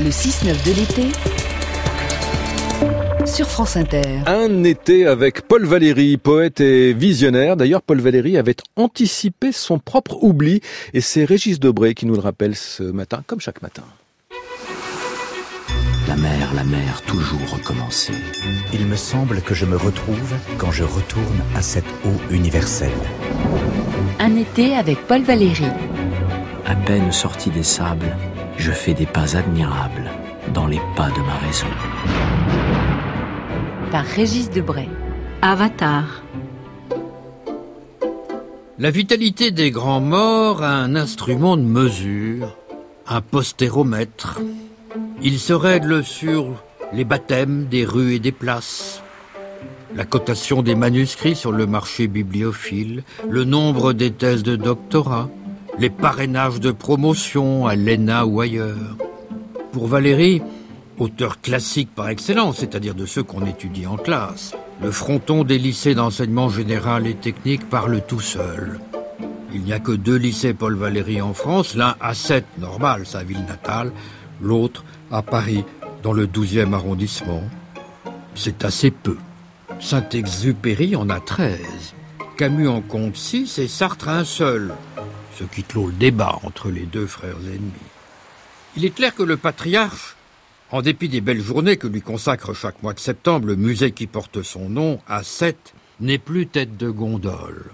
Le 6-9 de l'été sur France Inter. Un été avec Paul Valéry, poète et visionnaire. D'ailleurs, Paul Valéry avait anticipé son propre oubli et c'est Régis Debray qui nous le rappelle ce matin, comme chaque matin. La mer, la mer, toujours recommencer. Il me semble que je me retrouve quand je retourne à cette eau universelle. Un été avec Paul Valéry. À peine sorti des sables, je fais des pas admirables dans les pas de ma raison. Par Régis Debray. Avatar. La vitalité des grands morts a un instrument de mesure, un postéromètre. Il se règle sur les baptêmes des rues et des places, la cotation des manuscrits sur le marché bibliophile, le nombre des thèses de doctorat, les parrainages de promotion à l'ENA ou ailleurs. Pour Valérie, auteur classique par excellence, c'est-à-dire de ceux qu'on étudie en classe, le fronton des lycées d'enseignement général et technique parle tout seul. Il n'y a que deux lycées Paul Valéry en France, l'un à 7, normal, sa ville natale, l'autre à Paris, dans le 12e arrondissement. C'est assez peu. Saint-Exupéry en a 13. Camus en compte 6 et Sartre un seul, ce qui clôt le débat entre les deux frères ennemis. Il est clair que le patriarche, en dépit des belles journées que lui consacre chaque mois de septembre le musée qui porte son nom, à 7, n'est plus tête de gondole.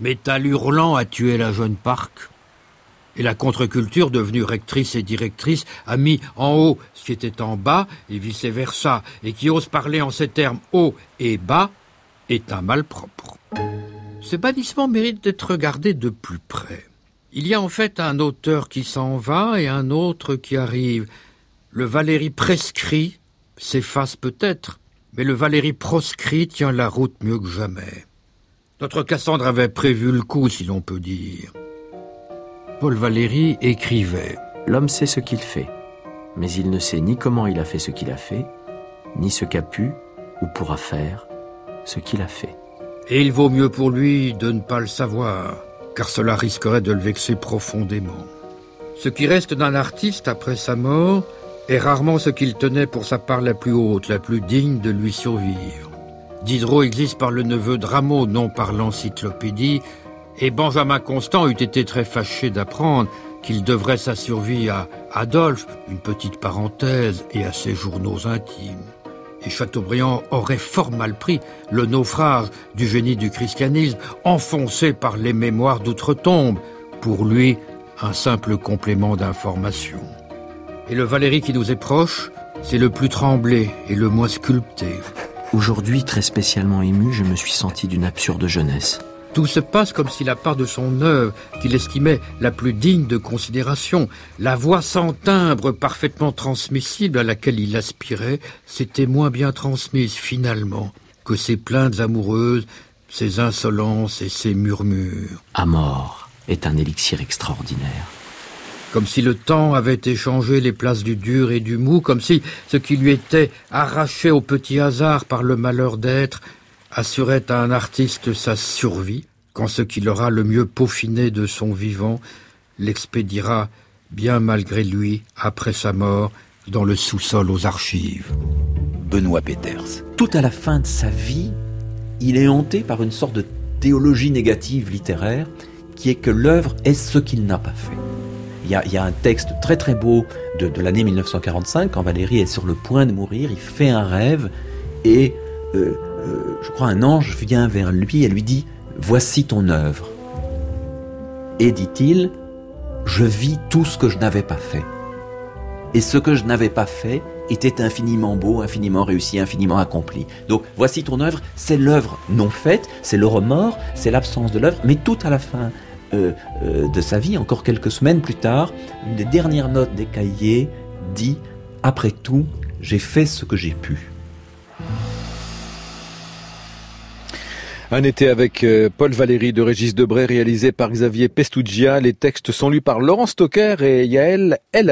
Métal hurlant a tué la jeune Parc, et la contre-culture, devenue rectrice et directrice, a mis en haut ce qui était en bas, et vice-versa, et qui ose parler en ces termes haut et bas, est un malpropre. Ce bannissement mérite d'être regardé de plus près. Il y a en fait un auteur qui s'en va et un autre qui arrive. Le Valérie prescrit s'efface peut-être, mais le Valérie proscrit tient la route mieux que jamais. Notre Cassandre avait prévu le coup, si l'on peut dire. Paul Valéry écrivait L'homme sait ce qu'il fait, mais il ne sait ni comment il a fait ce qu'il a fait, ni ce qu'a pu ou pourra faire ce qu'il a fait. Et il vaut mieux pour lui de ne pas le savoir, car cela risquerait de le vexer profondément. Ce qui reste d'un artiste après sa mort est rarement ce qu'il tenait pour sa part la plus haute, la plus digne de lui survivre. Diderot existe par le neveu de Rameau, non par l'encyclopédie, et Benjamin Constant eût été très fâché d'apprendre qu'il devrait sa survie à Adolphe, une petite parenthèse, et à ses journaux intimes. Chateaubriand aurait fort mal pris le naufrage du génie du christianisme enfoncé par les mémoires d'outre-tombe, pour lui un simple complément d'information. Et le Valérie qui nous est proche, c'est le plus tremblé et le moins sculpté. Aujourd'hui, très spécialement ému, je me suis senti d'une absurde jeunesse. Tout se passe comme si la part de son œuvre, qu'il estimait la plus digne de considération, la voix sans timbre parfaitement transmissible à laquelle il aspirait, s'était moins bien transmise finalement que ses plaintes amoureuses, ses insolences et ses murmures. À mort est un élixir extraordinaire. Comme si le temps avait échangé les places du dur et du mou, comme si ce qui lui était arraché au petit hasard par le malheur d'être assurait à un artiste sa survie, quand ce qu'il aura le mieux peaufiné de son vivant l'expédiera, bien malgré lui, après sa mort, dans le sous-sol aux archives. Benoît Peters. Tout à la fin de sa vie, il est hanté par une sorte de théologie négative littéraire qui est que l'œuvre est ce qu'il n'a pas fait. Il y, a, il y, a, un texte très très beau de, de l'année 1945, quand Valérie est sur le point de mourir, il fait un rêve et euh, euh, je crois, un ange vient vers lui et lui dit Voici ton œuvre. Et dit-il Je vis tout ce que je n'avais pas fait. Et ce que je n'avais pas fait était infiniment beau, infiniment réussi, infiniment accompli. Donc voici ton œuvre, c'est l'œuvre non faite, c'est le remords, c'est l'absence de l'œuvre, mais tout à la fin euh, euh, de sa vie, encore quelques semaines plus tard, une des dernières notes des cahiers dit Après tout, j'ai fait ce que j'ai pu. Un été avec euh, Paul Valéry de Régis Debray, réalisé par Xavier Pestougia. Les textes sont lus par Laurent Stocker et Yael El.